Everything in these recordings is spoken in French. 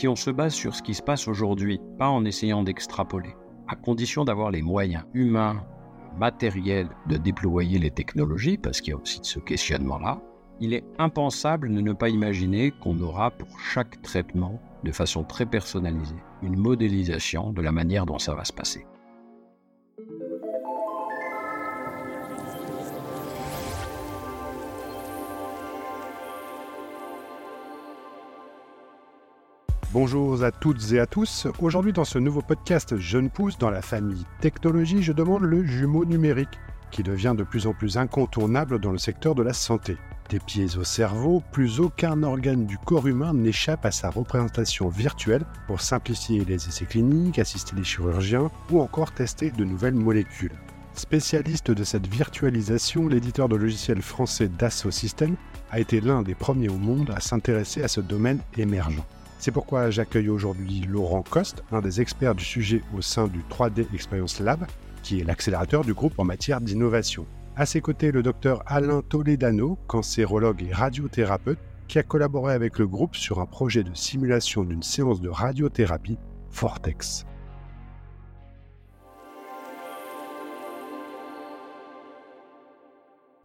si on se base sur ce qui se passe aujourd'hui, pas en essayant d'extrapoler, à condition d'avoir les moyens humains, matériels de déployer les technologies, parce qu'il y a aussi ce questionnement-là, il est impensable de ne pas imaginer qu'on aura pour chaque traitement, de façon très personnalisée, une modélisation de la manière dont ça va se passer. Bonjour à toutes et à tous. Aujourd'hui, dans ce nouveau podcast Jeune Pousse dans la famille technologie, je demande le jumeau numérique qui devient de plus en plus incontournable dans le secteur de la santé. Des pieds au cerveau, plus aucun organe du corps humain n'échappe à sa représentation virtuelle pour simplifier les essais cliniques, assister les chirurgiens ou encore tester de nouvelles molécules. Spécialiste de cette virtualisation, l'éditeur de logiciels français Dassault Systèmes a été l'un des premiers au monde à s'intéresser à ce domaine émergent. C'est pourquoi j'accueille aujourd'hui Laurent Coste, un des experts du sujet au sein du 3D Experience Lab, qui est l'accélérateur du groupe en matière d'innovation. À ses côtés, le docteur Alain Toledano, cancérologue et radiothérapeute, qui a collaboré avec le groupe sur un projet de simulation d'une séance de radiothérapie, Vortex.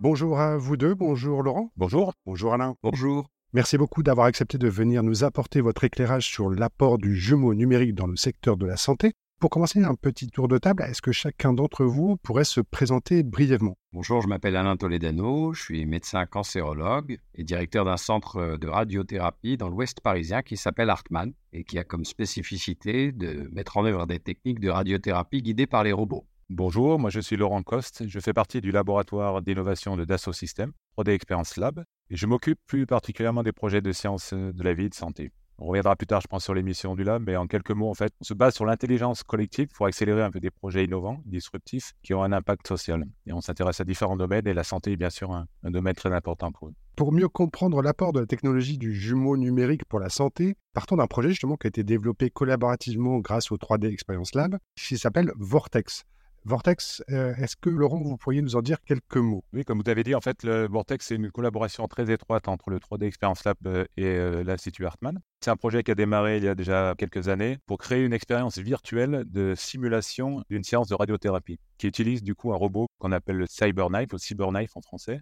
Bonjour à vous deux, bonjour Laurent. Bonjour. Bonjour Alain. Bonjour. Merci beaucoup d'avoir accepté de venir nous apporter votre éclairage sur l'apport du jumeau numérique dans le secteur de la santé. Pour commencer un petit tour de table, est-ce que chacun d'entre vous pourrait se présenter brièvement? Bonjour, je m'appelle Alain Toledano, je suis médecin cancérologue et directeur d'un centre de radiothérapie dans l'ouest parisien qui s'appelle Hartmann et qui a comme spécificité de mettre en œuvre des techniques de radiothérapie guidées par les robots. Bonjour, moi je suis Laurent Coste, je fais partie du laboratoire d'innovation de Dassault Systèmes, 3D Experience Lab, et je m'occupe plus particulièrement des projets de sciences de la vie et de santé. On reviendra plus tard, je pense, sur l'émission du Lab, mais en quelques mots, en fait, on se base sur l'intelligence collective pour accélérer un peu des projets innovants, disruptifs, qui ont un impact social. Et on s'intéresse à différents domaines, et la santé est bien sûr un, domaine très important pour eux. Pour mieux comprendre l'apport de la technologie du jumeau numérique pour la santé, partons d'un projet justement qui a été développé collaborativement grâce au 3D Experience Lab, qui s'appelle Vortex. Vortex, euh, est-ce que Laurent, vous pourriez nous en dire quelques mots? Oui, comme vous avez dit, en fait, le Vortex, c'est une collaboration très étroite entre le 3D Experience Lab euh, et euh, l'Institut Hartmann. C'est un projet qui a démarré il y a déjà quelques années pour créer une expérience virtuelle de simulation d'une séance de radiothérapie qui utilise du coup un robot qu'on appelle le CyberKnife ou CyberKnife en français.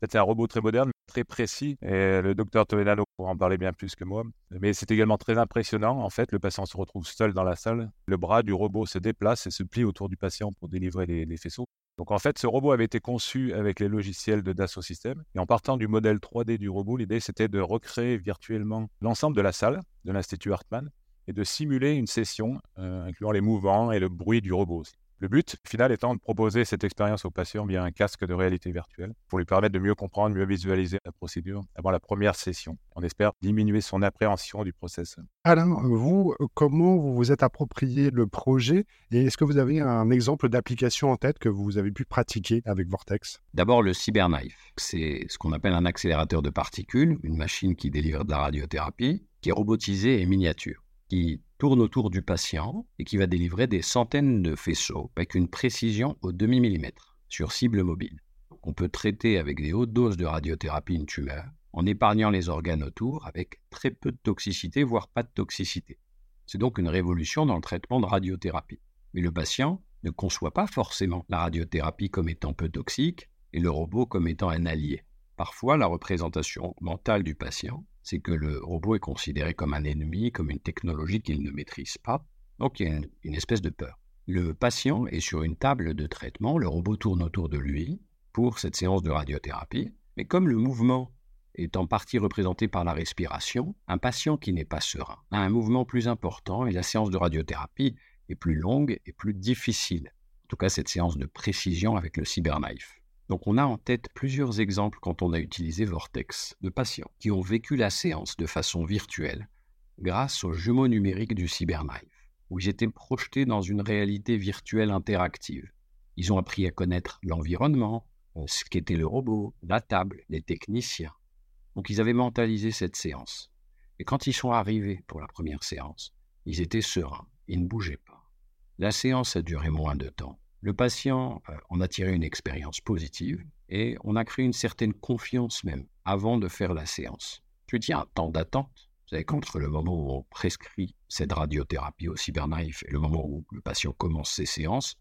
C'est un robot très moderne, très précis, et le docteur Toledano pourra en parler bien plus que moi. Mais c'est également très impressionnant. En fait, le patient se retrouve seul dans la salle. Le bras du robot se déplace et se plie autour du patient pour délivrer les, les faisceaux. Donc en fait, ce robot avait été conçu avec les logiciels de Dassault Systèmes. Et en partant du modèle 3D du robot, l'idée c'était de recréer virtuellement l'ensemble de la salle de l'Institut Hartmann et de simuler une session euh, incluant les mouvements et le bruit du robot aussi. Le but final étant de proposer cette expérience au patient via un casque de réalité virtuelle pour lui permettre de mieux comprendre, mieux visualiser la procédure avant la première session. On espère diminuer son appréhension du process. Alain, vous, comment vous vous êtes approprié le projet et est-ce que vous avez un exemple d'application en tête que vous avez pu pratiquer avec Vortex? D'abord, le CyberKnife. C'est ce qu'on appelle un accélérateur de particules, une machine qui délivre de la radiothérapie, qui est robotisée et miniature, qui tourne autour du patient et qui va délivrer des centaines de faisceaux avec une précision au demi-millimètre sur cible mobile. On peut traiter avec des hautes doses de radiothérapie une tumeur en épargnant les organes autour avec très peu de toxicité, voire pas de toxicité. C'est donc une révolution dans le traitement de radiothérapie. Mais le patient ne conçoit pas forcément la radiothérapie comme étant peu toxique et le robot comme étant un allié. Parfois, la représentation mentale du patient c'est que le robot est considéré comme un ennemi, comme une technologie qu'il ne maîtrise pas. Donc il y a une, espèce de peur. Le patient est sur une table de traitement, le robot tourne autour de lui pour cette séance de radiothérapie, mais comme le mouvement est en partie représenté par la respiration, un patient qui n'est pas serein a un mouvement plus important et la séance de radiothérapie est plus longue et plus difficile. En tout cas, cette séance de précision avec le cyberknife. Donc on a en tête plusieurs exemples quand on a utilisé Vortex de patients qui ont vécu la séance de façon virtuelle grâce au jumeau numérique du CyberKnife, où ils étaient projetés dans une réalité virtuelle interactive. Ils ont appris à connaître l'environnement, ce qu'était le robot, la table, les techniciens. Donc ils avaient mentalisé cette séance. Et quand ils sont arrivés pour la première séance, ils étaient sereins, ils ne bougeaient pas. La séance a duré moins de temps. Le patient en a tiré une expérience positive et on a créé une certaine confiance même avant de faire la séance. Tu dis un temps d'attente, Vous savez qu'entre le moment où on prescrit cette radiothérapie au cyberknife et le moment où le patient commence ses séances,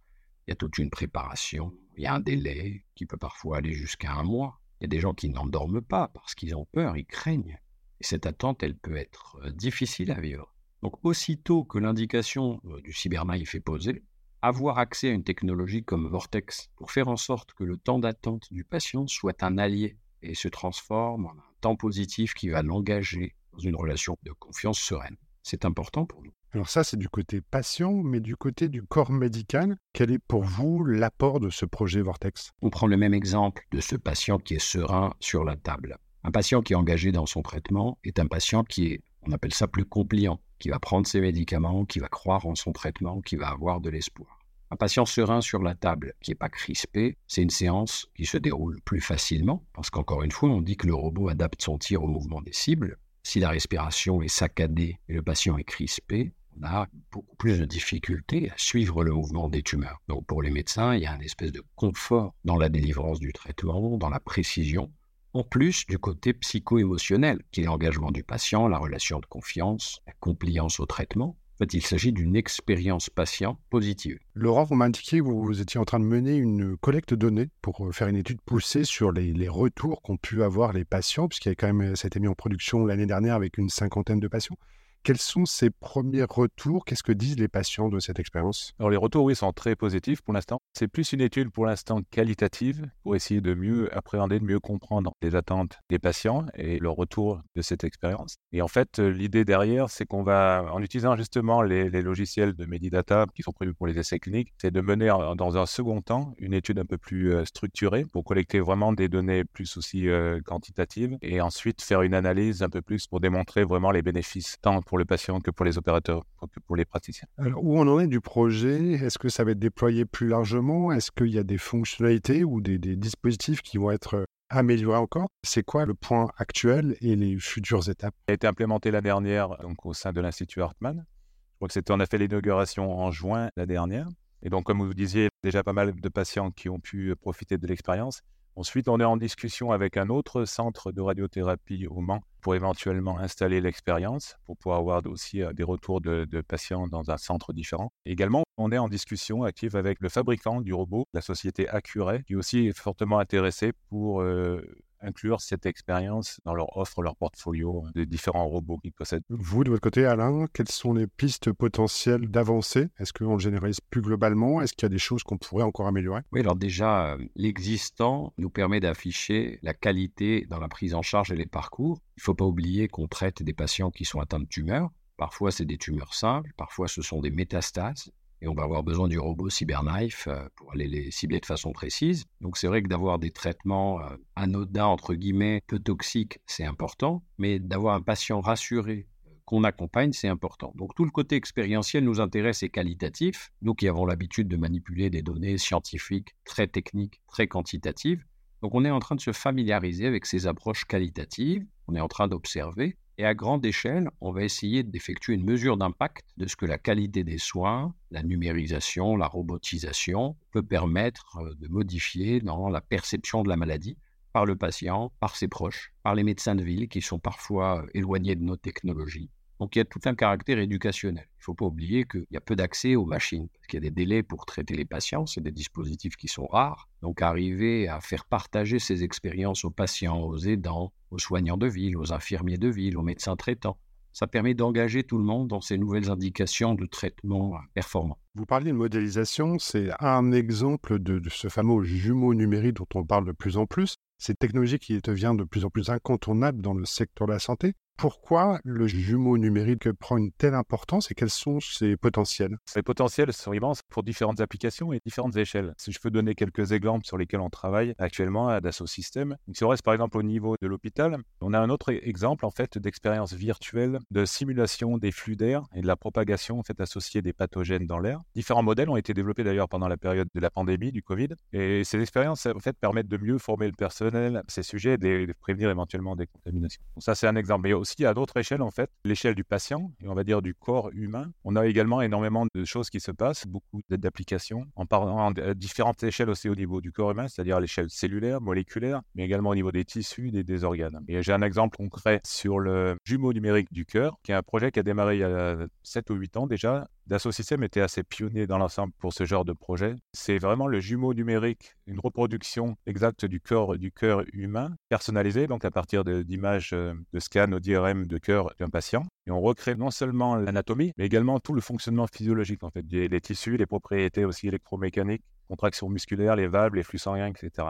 il y a toute une préparation, il y a un délai qui peut parfois aller jusqu'à un mois. Il y a des gens qui n'endorment pas parce qu'ils ont peur, ils craignent. Et cette attente, elle peut être euh, difficile à vivre. Donc aussitôt que l'indication euh, du cyberknife est posée, avoir accès à une technologie comme Vortex pour faire en sorte que le temps d'attente du patient soit un allié et se transforme en un temps positif qui va l'engager dans une relation de confiance sereine. C'est important pour nous. Alors ça, c'est du côté patient, mais du côté du corps médical, quel est pour vous l'apport de ce projet Vortex? On prend le même exemple de ce patient qui est serein sur la table. Un patient qui est engagé dans son traitement est un patient qui est, on appelle ça plus compliant, qui va prendre ses médicaments, qui va croire en son traitement, qui va avoir de l'espoir. Un patient serein sur la table, qui n'est pas crispé, c'est une séance qui se déroule plus facilement, parce qu'encore une fois, on dit que le robot adapte son tir au mouvement des cibles. Si la respiration est saccadée et le patient est crispé, on a beaucoup plus de difficultés à suivre le mouvement des tumeurs. Donc pour les médecins, il y a une espèce de confort dans la délivrance du traitement, dans la précision, en plus du côté psycho-émotionnel, qui est l'engagement du patient, la relation de confiance, la compliance au traitement. En il s'agit d'une expérience patient positive. Laurent, vous m'indiquiez que vous étiez en train de mener une collecte de données pour euh, faire une étude poussée sur les, retours qu'ont pu avoir les patients, puisqu'il y a quand même, ça a été mis en production l'année dernière avec une cinquantaine de patients. Quels sont ces premiers retours? Qu'est-ce que disent les patients de cette expérience? Alors les retours, oui, sont très positifs pour l'instant. C'est plus une étude pour l'instant qualitative pour essayer de mieux appréhender, de mieux comprendre les attentes des patients et le retour de cette expérience. Et en fait, euh, l'idée derrière, c'est qu'on va, en utilisant justement les, logiciels de Medidata qui sont prévus pour les essais cliniques, c'est de mener dans un second temps une étude un peu plus euh, structurée pour collecter vraiment des données plus aussi euh, quantitatives et ensuite faire une analyse un peu plus pour démontrer vraiment les bénéfices tant pour pour le patient que pour les opérateurs, que pour les praticiens. Alors, où on en est du projet? Est-ce que ça va être déployé plus largement? Est-ce qu'il y a des fonctionnalités ou des, dispositifs qui vont être euh, améliorés encore? C'est quoi le point actuel et les futures étapes? Il a été implémenté la dernière donc, au sein de l'Institut Hartmann. Je crois que c'était, on a fait l'inauguration en juin la dernière. Et donc, comme vous disiez, déjà pas mal de patients qui ont pu euh, profiter de l'expérience. Ensuite, on est en discussion avec un autre centre de radiothérapie au Mans pour éventuellement installer l'expérience, pour pouvoir avoir aussi euh, des retours de, patients dans un centre différent. également, on est en discussion active avec le fabricant du robot, la société Accuray, qui aussi est fortement intéressé pour euh, inclure cette expérience dans leur offre, leur portfolio de différents robots qu'ils possèdent. Vous, de votre côté, Alain, quelles sont les pistes potentielles d'avancée? Est-ce qu'on le généralise plus globalement? Est-ce qu'il y a des choses qu'on pourrait encore améliorer? Oui, alors déjà, euh, l'existant nous permet d'afficher la qualité dans la prise en charge et les parcours. Il ne faut pas oublier qu'on traite des patients qui sont atteints de tumeurs. Parfois, c'est des tumeurs simples, parfois, ce sont des métastases et on va avoir besoin du robot CyberKnife euh, pour aller les cibler de façon précise. Donc c'est vrai que d'avoir des traitements euh, anodins, entre guillemets, peu toxiques, c'est important, mais d'avoir un patient rassuré euh, qu'on accompagne, c'est important. Donc tout le côté expérientiel nous intéresse et qualitatif. Nous qui avons l'habitude de manipuler des données scientifiques très techniques, très quantitatives. Donc on est en train de se familiariser avec ces approches qualitatives, on est en train d'observer, et à grande échelle, on va essayer d'effectuer une mesure d'impact de ce que la qualité des soins, la numérisation, la robotisation peut permettre euh, de modifier dans la perception de la maladie par le patient, par ses proches, par les médecins de ville qui sont parfois euh, éloignés de nos technologies. Donc il y a tout un caractère éducationnel. Il ne faut pas oublier qu'il y a peu d'accès aux machines, parce qu'il y a des délais pour traiter les patients, c'est des dispositifs qui sont rares. Donc arriver à faire partager ces expériences aux patients, aux aidants, aux soignants de ville, aux infirmiers de ville, aux médecins traitants, ça permet d'engager tout le monde dans ces nouvelles indications de traitement performant. Vous parliez de modélisation, c'est un exemple de, de, ce fameux jumeau numérique dont on parle de plus en plus. Cette technologie qui devient de plus en plus incontournable dans le secteur de la santé. Pourquoi le jumeau numérique prend une telle importance et quels sont ses potentiels? Ses potentiels sont immenses pour différentes applications et différentes échelles. Si je peux donner quelques exemples sur lesquels on travaille actuellement à Dassault Systèmes. Si on reste par exemple au niveau de l'hôpital, on a un autre exemple en fait d'expérience virtuelle de simulation des flux d'air et de la propagation en fait associée des pathogènes dans l'air. Différents modèles ont été développés d'ailleurs pendant la période de la pandémie du Covid et ces expériences en fait permettent de mieux former le personnel à ces sujets et de prévenir éventuellement des contaminations. Ça c'est un exemple. Mais aussi à d'autres échelles, en fait, l'échelle du patient, et on va dire du corps humain. On a également énormément de choses qui se passent, beaucoup d'applications, en parlant à différentes échelles aussi au niveau du corps humain, c'est-à-dire à l'échelle cellulaire, moléculaire, mais également au niveau des tissus des organes. Et j'ai un exemple concret sur le jumeau numérique du cœur, qui est un projet qui a démarré il y a 7 ou 8 ans déjà, Dassault Systèmes était assez pionnier dans l'ensemble pour ce genre de projet. C'est vraiment le jumeau numérique, une reproduction exacte du corps, du cœur humain, personnalisé donc à partir d'images euh, de, scan au DRM de cœur d'un patient. Et on recrée non seulement l'anatomie, mais également tout le fonctionnement physiologique, en fait, les tissus, les propriétés aussi électromécaniques, contractions musculaires, les valves, les flux sanguins, etc.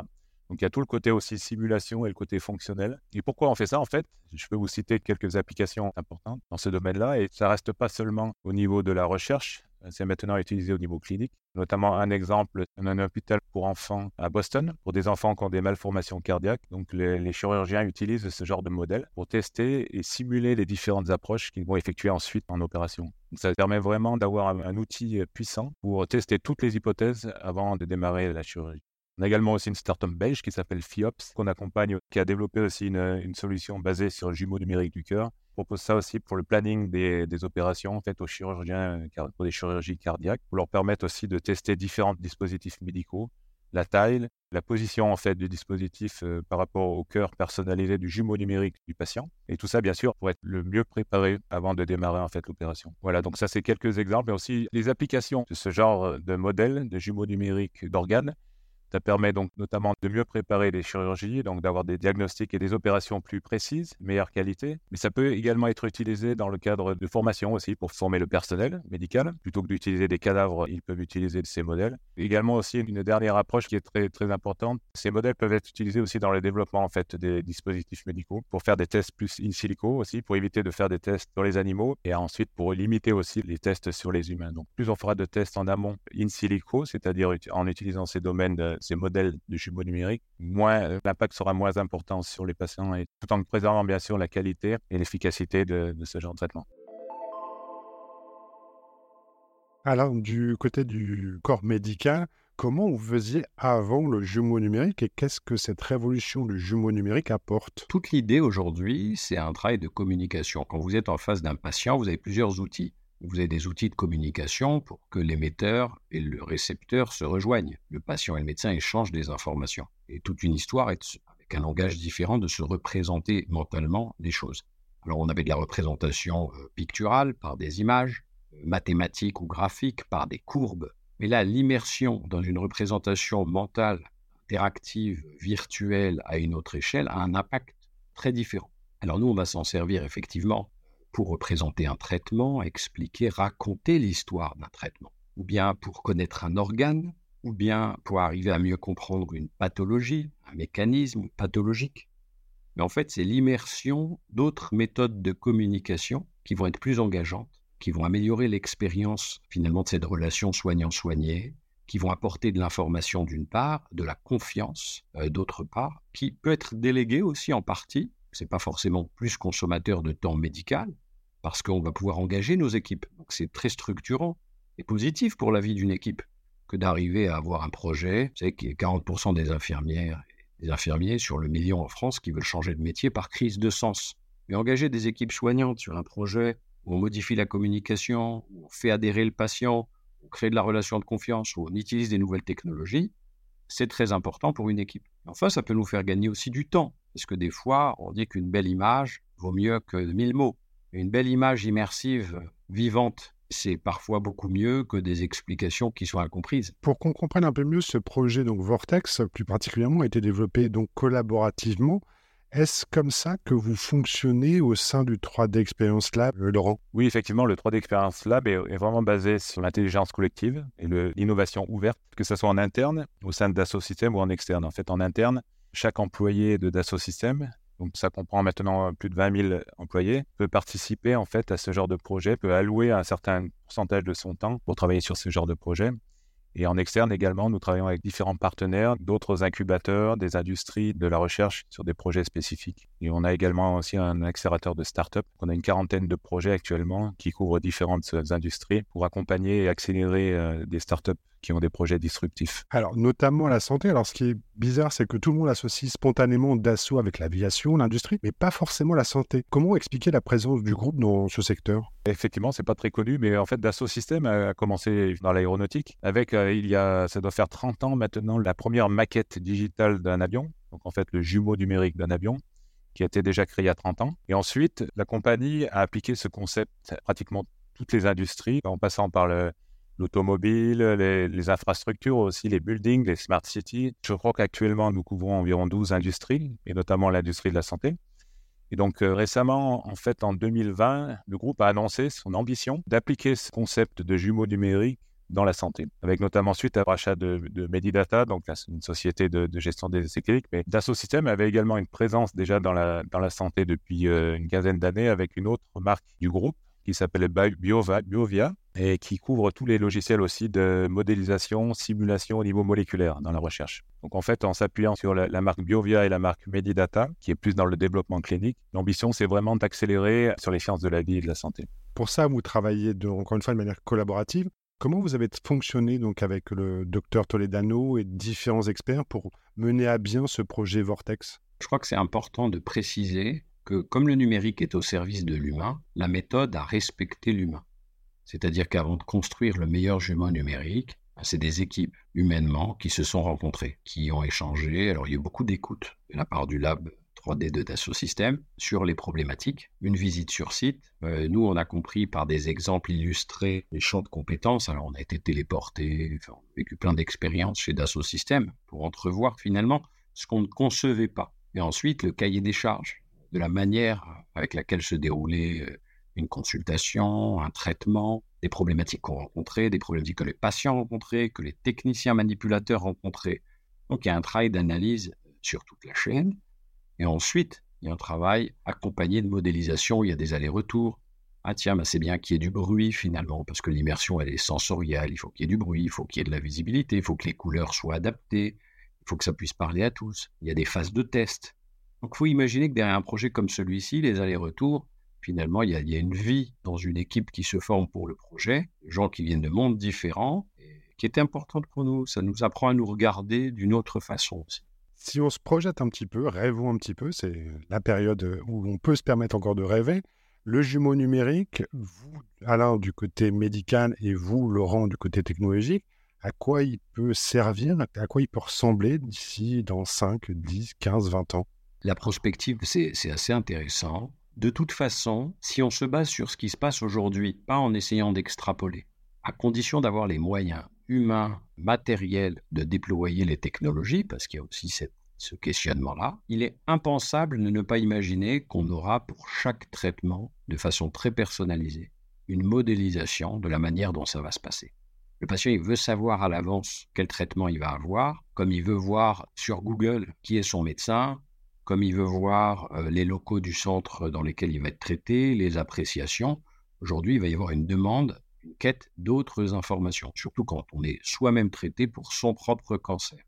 Donc il y a tout le côté aussi simulation et le côté fonctionnel. Et pourquoi on fait ça en fait? Je peux vous citer quelques applications importantes dans ce domaine-là et ça reste pas seulement au niveau de la recherche, c'est maintenant utilisé au niveau clinique. Notamment un exemple, un hôpital pour enfants à Boston, pour des enfants qui ont des malformations cardiaques. Donc les, chirurgiens utilisent ce genre de modèle pour tester et simuler les différentes approches qu'ils vont effectuer ensuite en opération. ça permet vraiment d'avoir un outil puissant pour tester toutes les hypothèses avant de démarrer la chirurgie. On a également aussi une startup belge qui s'appelle FIOPS, qu'on accompagne, qui a développé aussi une, solution basée sur le jumeau numérique du cœur. On propose ça aussi pour le planning des, opérations faites aux chirurgiens pour des chirurgies cardiaques, pour leur permettre aussi de tester différents dispositifs médicaux, la taille, la position en fait du dispositif euh, par rapport au cœur personnalisé du jumeau numérique du patient. Et tout ça, bien sûr, pour être le mieux préparé avant de démarrer en fait l'opération. Voilà, donc ça c'est quelques exemples, mais aussi les applications de ce genre de modèle de jumeau numérique d'organes ça permet donc notamment de mieux préparer les chirurgies, donc d'avoir des diagnostics et des opérations plus précises, meilleure qualité. Mais ça peut également être utilisé dans le cadre de formation aussi pour former le personnel médical. Plutôt que d'utiliser des cadavres, ils peuvent utiliser ces modèles. Également aussi une dernière approche qui est très très importante. Ces modèles peuvent être utilisés aussi dans le développement en fait des dispositifs médicaux pour faire des tests plus in silico aussi pour éviter de faire des tests sur les animaux et ensuite pour limiter aussi les tests sur les humains. Donc plus on fera de tests en amont in silico, c'est-à-dire en utilisant ces domaines de ces modèles de jumeaux numériques, moins euh, l'impact sera moins important sur les patients, et tout en préservant bien sûr la qualité et l'efficacité de, ce genre de traitement. Alors, du côté du corps médical, comment vous faisiez avant le jumeau numérique et qu'est-ce que cette révolution du jumeau numérique apporte? Toute l'idée aujourd'hui, c'est un travail de communication. Quand vous êtes en face d'un patient, vous avez plusieurs outils. Vous avez des outils de communication pour que l'émetteur et le récepteur se rejoignent. Le patient et le médecin échangent des informations. Et toute une histoire est, avec un langage différent, de se représenter mentalement les choses. Alors on avait de la représentation euh, picturale par des images, euh, mathématiques ou graphiques par des courbes. Mais là, l'immersion dans une représentation mentale, interactive, virtuelle à une autre échelle a un impact très différent. Alors nous, on va s'en servir effectivement pour représenter un traitement, expliquer, raconter l'histoire d'un traitement, ou bien pour connaître un organe, ou bien pour arriver à mieux comprendre une pathologie, un mécanisme pathologique. Mais en fait, c'est l'immersion d'autres méthodes de communication qui vont être plus engageantes, qui vont améliorer l'expérience finalement de cette relation soignant-soigné, qui vont apporter de l'information d'une part, de la confiance euh, d'autre part, qui peut être déléguée aussi en partie. C'est pas forcément plus consommateur de temps médical, parce qu'on va pouvoir engager nos équipes. Donc c'est très structurant et positif pour la vie d'une équipe que d'arriver à avoir un projet. Vous savez qu'il y a 40% des infirmières et des infirmiers sur le million en France qui veulent changer de métier par crise de sens. Mais engager des équipes soignantes sur un projet où on modifie la communication, où on fait adhérer le patient, où on crée de la relation de confiance, où on utilise des nouvelles technologies, c'est très important pour une équipe. Enfin, ça peut nous faire gagner aussi du temps, parce que des fois, on dit qu'une belle image vaut mieux que mille mots. Une belle image immersive, vivante, c'est parfois beaucoup mieux que des explications qui soient incomprises. Pour qu'on comprenne un peu mieux ce projet, donc Vortex, plus particulièrement, a été développé donc collaborativement. Est-ce comme ça que vous fonctionnez au sein du 3D Experience Lab, euh, Laurent? Oui, effectivement, le 3D Experience Lab est, vraiment basé sur l'intelligence collective et l'innovation ouverte, que ce soit en interne, au sein de Dassault Systèmes ou en externe. En fait, en interne, chaque employé de Dassault Systèmes donc ça comprend maintenant plus de 20 000 employés, peut participer en fait à ce genre de projet, peut allouer un certain pourcentage de son temps pour travailler sur ce genre de projet. Et en externe également, nous travaillons avec différents partenaires, d'autres incubateurs, des industries, de la recherche sur des projets spécifiques. Et on a également aussi un accélérateur de start-up. On a une quarantaine de projets actuellement qui couvrent différentes industries pour accompagner et accélérer des start-up qui ont des projets disruptifs. Alors, notamment la santé. Alors, ce qui est bizarre, c'est que tout le monde associe spontanément Dassault avec l'aviation, l'industrie, mais pas forcément la santé. Comment expliquer la présence du groupe dans ce secteur? Effectivement, c'est pas très connu, mais en fait, Dassault Systèmes a commencé dans l'aéronautique avec, euh, il y a, ça doit faire 30 ans maintenant, la première maquette digitale d'un avion. Donc, en fait, le jumeau numérique d'un avion qui a été déjà créé il y a 30 ans. Et ensuite, la compagnie a appliqué ce concept à pratiquement toutes les industries, en passant par le, l'automobile, les, infrastructures aussi, les buildings, les smart cities. Je crois qu'actuellement, nous couvrons environ 12 industries, et notamment l'industrie de la santé. Et donc euh, récemment, en fait, en 2020, le groupe a annoncé son ambition d'appliquer ce concept de jumeaux numériques dans la santé, avec notamment suite à rachat de, Medidata, donc une société de, gestion des essais cliniques. Mais Dassault Systèmes avait également une présence déjà dans la, dans la santé depuis euh, une quinzaine d'années avec une autre marque du groupe qui s'appelle Biovia et qui couvre tous les logiciels aussi de modélisation, simulation au niveau moléculaire dans la recherche. Donc en fait, en s'appuyant sur la, marque Biovia et la marque Medidata, qui est plus dans le développement clinique, l'ambition c'est vraiment d'accélérer sur les sciences de la vie et de la santé. Pour ça, vous travaillez de, encore une fois de manière collaborative. Comment vous avez fonctionné donc avec le docteur Toledano et différents experts pour mener à bien ce projet Vortex? Je crois que c'est important de préciser que comme le numérique est au service de l'humain, la méthode a respecté l'humain. C'est-à-dire qu'avant de construire le meilleur jumeau numérique, ben, c'est des équipes humainement qui se sont rencontrées, qui ont échangé. Alors il y a eu beaucoup d'écoute de la part du lab 3D de Dassault sur les problématiques, une visite sur site. Euh, nous, on a compris par des exemples illustrés les champs de compétences. Alors on a été téléportés, on a vécu plein d'expériences chez Dassault Systèmes pour entrevoir finalement ce qu'on ne concevait pas. Et ensuite, le cahier des charges de la manière avec laquelle se déroulait euh, une consultation, un traitement, des problématiques qu'on rencontrait, des problématiques que les patients rencontraient, que les techniciens manipulateurs rencontraient. Donc il y a un travail d'analyse sur toute la chaîne. Et ensuite, il y a un travail accompagné de modélisation, il y a des allers-retours. Ah tiens, c'est bien qu'il y ait du bruit finalement, parce que l'immersion, elle est sensorielle, il faut qu'il y ait du bruit, il faut qu'il y ait de la visibilité, il faut que les couleurs soient adaptées, il faut que ça puisse parler à tous. Il y a des phases de test. Donc il faut imaginer que derrière un projet comme celui-ci, les allers-retours, finalement, il y, a, une vie dans une équipe qui se forme pour le projet, gens qui viennent de mondes différents, et qui est importante pour nous. Ça nous apprend à nous regarder d'une autre façon aussi. Si on se projette un petit peu, rêvons un petit peu, c'est la période où on peut se permettre encore de rêver. Le jumeau numérique, vous, Alain, du côté médical et vous, Laurent, du côté technologique, à quoi il peut servir, à quoi il peut ressembler d'ici dans 5, 10, 15, 20 ans? La prospective, c'est assez intéressant. De toute façon, si on se base sur ce qui se passe aujourd'hui, pas en essayant d'extrapoler, à condition d'avoir les moyens humains, matériels de déployer les technologies, parce qu'il y a aussi ce questionnement-là, il est impensable de ne pas imaginer qu'on aura pour chaque traitement, de façon très personnalisée, une modélisation de la manière dont ça va se passer. Le patient, il veut savoir à l'avance quel traitement il va avoir, comme il veut voir sur Google qui est son médecin, comme il veut voir euh, les locaux du centre dans lesquels il va être traité, les appréciations, aujourd'hui, il va y avoir une demande, une quête d'autres informations, surtout quand on est soi-même traité pour son propre cancer.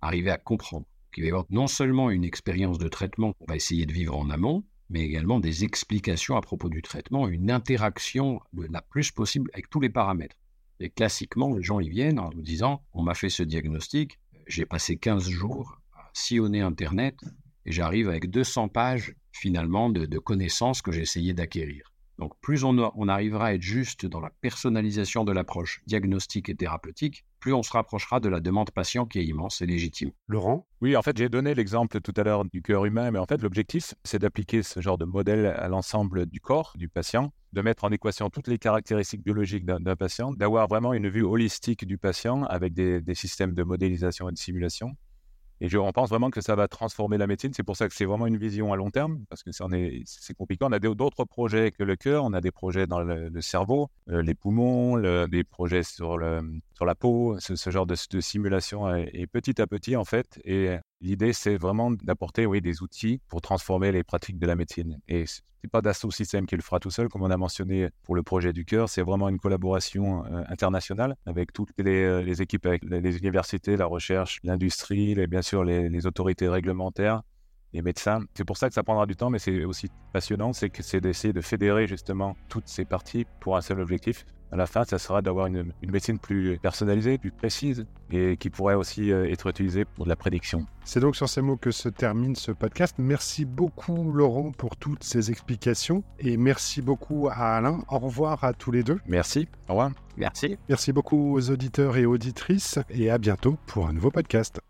Arriver à comprendre qu'il va y avoir non seulement une expérience de traitement qu'on va essayer de vivre en amont, mais également des explications à propos du traitement, une interaction la plus possible avec tous les paramètres. Et classiquement, les gens y viennent en nous disant, on m'a fait ce diagnostic, j'ai passé 15 jours à sillonner Internet, et j'arrive avec 200 pages finalement de, connaissances que j'ai essayé d'acquérir. Donc plus on, on, arrivera à être juste dans la personnalisation de l'approche diagnostique et thérapeutique, plus on se rapprochera de la demande patient qui est immense et légitime. Laurent? Oui, en fait, j'ai donné l'exemple tout à l'heure du cœur humain, mais en fait, l'objectif, c'est d'appliquer ce genre de modèle à l'ensemble du corps du patient, de mettre en équation toutes les caractéristiques biologiques d'un patient, d'avoir vraiment une vue holistique du patient avec des systèmes de modélisation et de simulation et je, on pense vraiment que ça va transformer la médecine. C'est pour ça que c'est vraiment une vision à long terme, parce que c'est compliqué. On a d'autres projets que le cœur, on a des projets dans le, cerveau, euh, les poumons, des projets sur, le, sur la peau, ce, genre de, simulation. Et, petit à petit, en fait, l'idée, c'est vraiment d'apporter oui, des outils pour transformer les pratiques de la médecine. Et n'est pas Dassault Systèmes qui le fera tout seul, comme on a mentionné pour le projet du cœur. C'est vraiment une collaboration euh, internationale avec toutes euh, les, équipes, avec les, universités, la recherche, l'industrie, bien sûr les, autorités réglementaires les médecins. C'est pour ça que ça prendra du temps, mais c'est aussi passionnant, c'est que c'est d'essayer de fédérer justement toutes ces parties pour un seul objectif. À la fin, ça sera d'avoir une, médecine plus personnalisée, plus précise, et qui pourrait aussi euh, être utilisée pour de la prédiction. C'est donc sur ces mots que se termine ce podcast. Merci beaucoup Laurent pour toutes ces explications, et merci beaucoup à Alain. Au revoir à tous les deux. Merci. Au revoir. Merci. Merci beaucoup aux auditeurs et auditrices, et à bientôt pour un nouveau podcast.